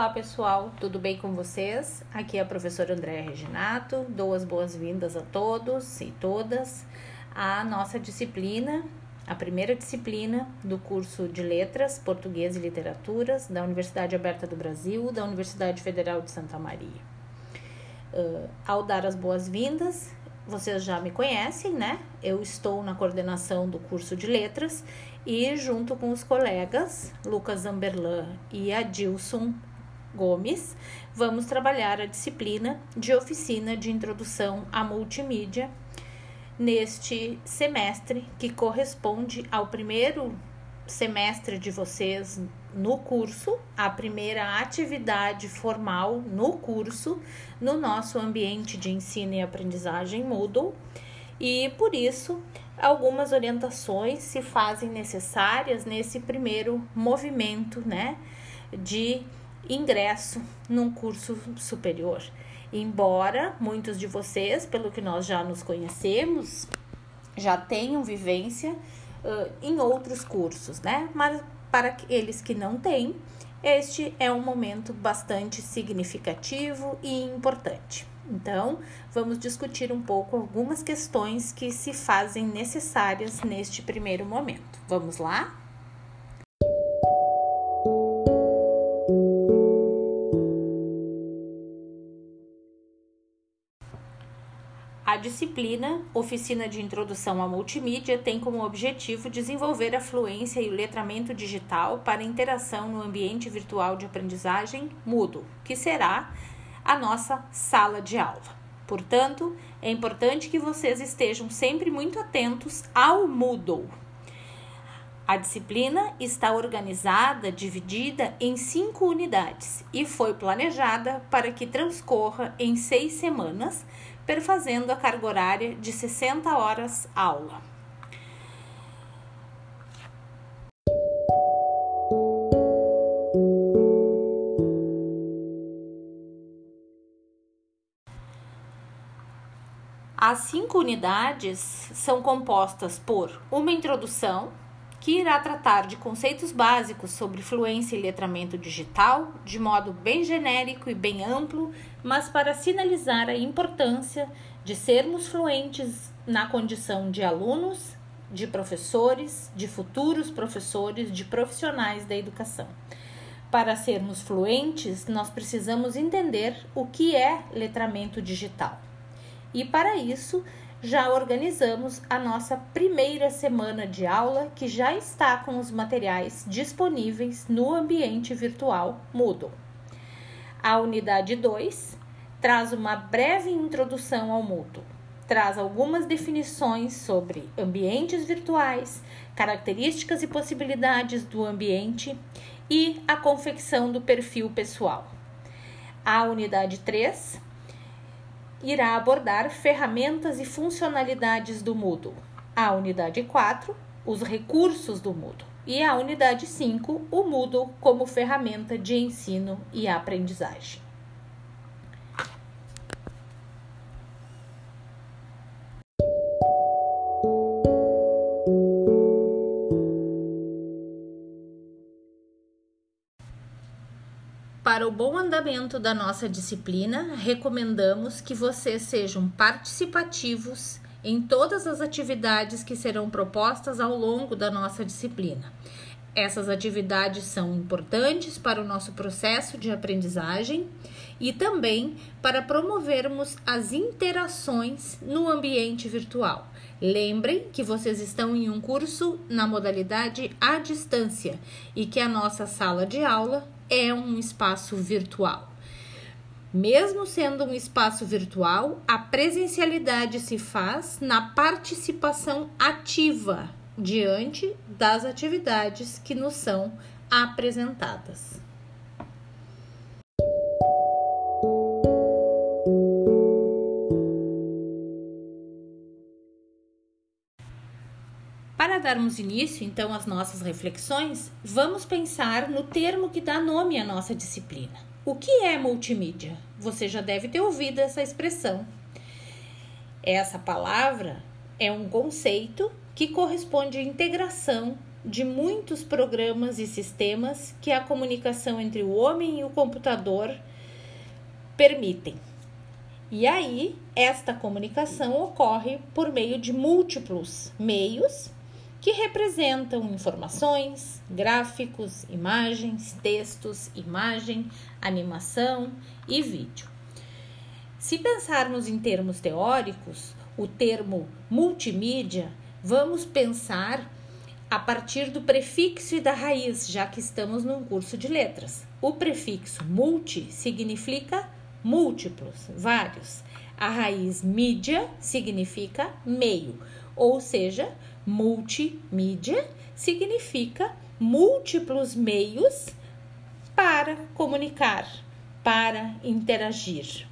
Olá pessoal, tudo bem com vocês? Aqui é a professora Andréa Reginato, dou as boas-vindas a todos e todas à nossa disciplina, a primeira disciplina do curso de Letras, Português e Literaturas da Universidade Aberta do Brasil, da Universidade Federal de Santa Maria. Uh, ao dar as boas-vindas, vocês já me conhecem, né? Eu estou na coordenação do curso de letras e, junto com os colegas Lucas Amberlan e Adilson Gomes, vamos trabalhar a disciplina de oficina de introdução à multimídia neste semestre que corresponde ao primeiro semestre de vocês no curso, a primeira atividade formal no curso, no nosso ambiente de ensino e aprendizagem Moodle, e por isso algumas orientações se fazem necessárias nesse primeiro movimento, né, de ingresso num curso superior. Embora muitos de vocês, pelo que nós já nos conhecemos, já tenham vivência uh, em outros cursos, né? Mas para aqueles que não têm, este é um momento bastante significativo e importante. Então, vamos discutir um pouco algumas questões que se fazem necessárias neste primeiro momento. Vamos lá? A disciplina Oficina de Introdução à Multimídia tem como objetivo desenvolver a fluência e o letramento digital para interação no ambiente virtual de aprendizagem Moodle, que será a nossa sala de aula. Portanto, é importante que vocês estejam sempre muito atentos ao Moodle. A disciplina está organizada, dividida em cinco unidades e foi planejada para que transcorra em seis semanas perfazendo a carga horária de 60 horas aula. As cinco unidades são compostas por uma introdução, que irá tratar de conceitos básicos sobre fluência e letramento digital, de modo bem genérico e bem amplo, mas para sinalizar a importância de sermos fluentes na condição de alunos, de professores, de futuros professores, de profissionais da educação. Para sermos fluentes, nós precisamos entender o que é letramento digital. E para isso, já organizamos a nossa primeira semana de aula, que já está com os materiais disponíveis no ambiente virtual Moodle. A unidade 2 traz uma breve introdução ao Moodle, traz algumas definições sobre ambientes virtuais, características e possibilidades do ambiente e a confecção do perfil pessoal. A unidade 3 irá abordar ferramentas e funcionalidades do Moodle. A unidade 4, os recursos do Moodle. E a unidade 5, o Moodle como ferramenta de ensino e aprendizagem. Bom andamento da nossa disciplina, recomendamos que vocês sejam participativos em todas as atividades que serão propostas ao longo da nossa disciplina. Essas atividades são importantes para o nosso processo de aprendizagem e também para promovermos as interações no ambiente virtual. Lembrem que vocês estão em um curso na modalidade à distância e que a nossa sala de aula é um espaço virtual. Mesmo sendo um espaço virtual, a presencialidade se faz na participação ativa diante das atividades que nos são apresentadas. Darmos início, então, às nossas reflexões, vamos pensar no termo que dá nome à nossa disciplina. O que é multimídia? Você já deve ter ouvido essa expressão. Essa palavra é um conceito que corresponde à integração de muitos programas e sistemas que a comunicação entre o homem e o computador permitem. E aí, esta comunicação ocorre por meio de múltiplos meios que representam informações, gráficos, imagens, textos, imagem, animação e vídeo. Se pensarmos em termos teóricos, o termo multimídia, vamos pensar a partir do prefixo e da raiz, já que estamos num curso de letras. O prefixo multi significa múltiplos, vários. A raiz mídia significa meio, ou seja, multimídia significa múltiplos meios para comunicar, para interagir.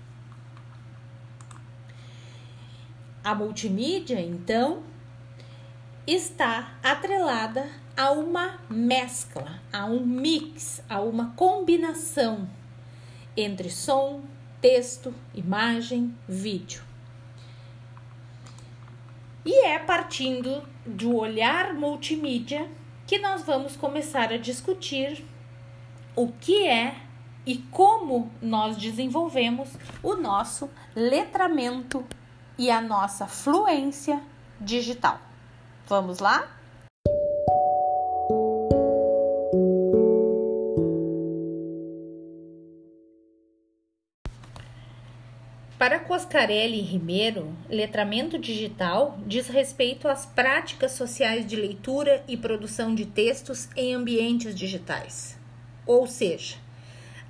A multimídia, então, está atrelada a uma mescla, a um mix, a uma combinação entre som, texto, imagem, vídeo. E é partindo do olhar multimídia que nós vamos começar a discutir o que é e como nós desenvolvemos o nosso letramento e a nossa fluência digital. Vamos lá? Para Coscarelli e Ribeiro, letramento digital diz respeito às práticas sociais de leitura e produção de textos em ambientes digitais, ou seja,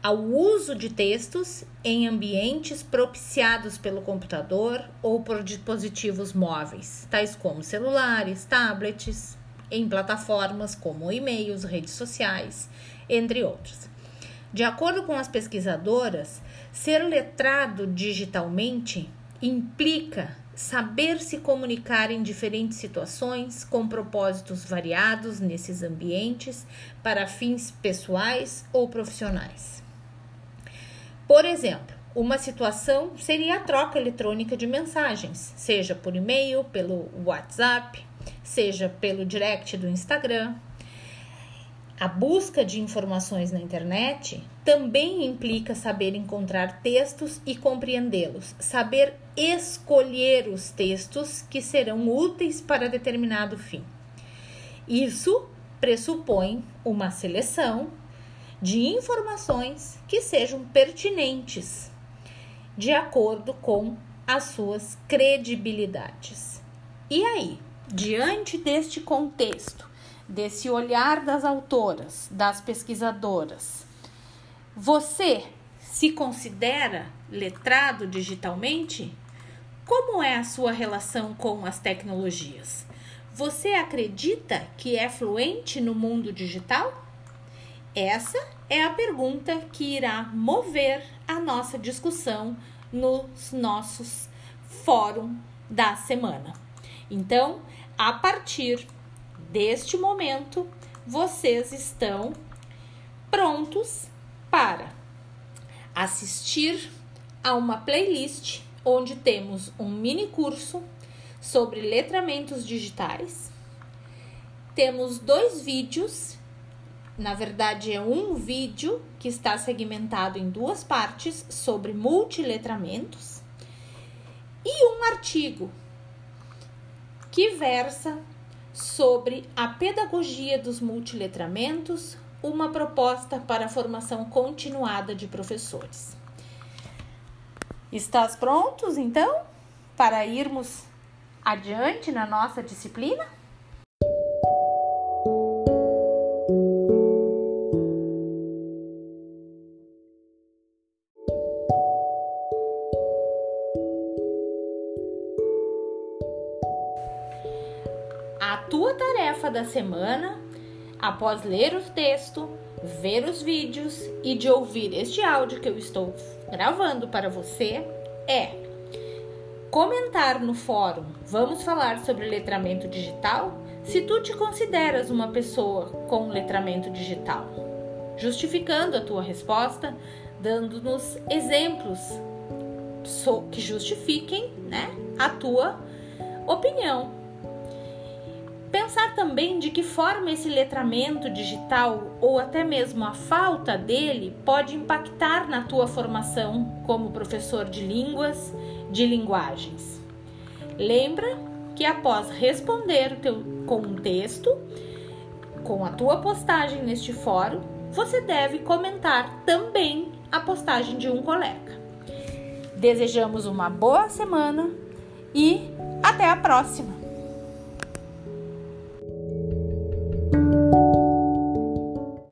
ao uso de textos em ambientes propiciados pelo computador ou por dispositivos móveis, tais como celulares, tablets, em plataformas como e-mails, redes sociais, entre outros. De acordo com as pesquisadoras, Ser letrado digitalmente implica saber se comunicar em diferentes situações com propósitos variados nesses ambientes para fins pessoais ou profissionais. Por exemplo, uma situação seria a troca eletrônica de mensagens, seja por e-mail, pelo WhatsApp, seja pelo direct do Instagram, a busca de informações na internet também implica saber encontrar textos e compreendê-los, saber escolher os textos que serão úteis para determinado fim. Isso pressupõe uma seleção de informações que sejam pertinentes, de acordo com as suas credibilidades. E aí, diante deste contexto, desse olhar das autoras, das pesquisadoras, você se considera letrado digitalmente? Como é a sua relação com as tecnologias? Você acredita que é fluente no mundo digital? Essa é a pergunta que irá mover a nossa discussão nos nossos fórum da semana. Então, a partir deste momento, vocês estão prontos para assistir a uma playlist onde temos um mini curso sobre letramentos digitais. Temos dois vídeos, na verdade é um vídeo que está segmentado em duas partes sobre multiletramentos e um artigo que versa sobre a pedagogia dos multiletramentos, uma proposta para a formação continuada de professores. Estás prontos então para irmos adiante na nossa disciplina? Da semana, após ler o texto, ver os vídeos e de ouvir este áudio que eu estou gravando para você, é comentar no fórum Vamos falar sobre letramento digital? Se tu te consideras uma pessoa com letramento digital, justificando a tua resposta, dando-nos exemplos que justifiquem né, a tua opinião pensar também de que forma esse letramento digital ou até mesmo a falta dele pode impactar na tua formação como professor de línguas, de linguagens. Lembra que após responder o teu contexto com a tua postagem neste fórum, você deve comentar também a postagem de um colega. Desejamos uma boa semana e até a próxima!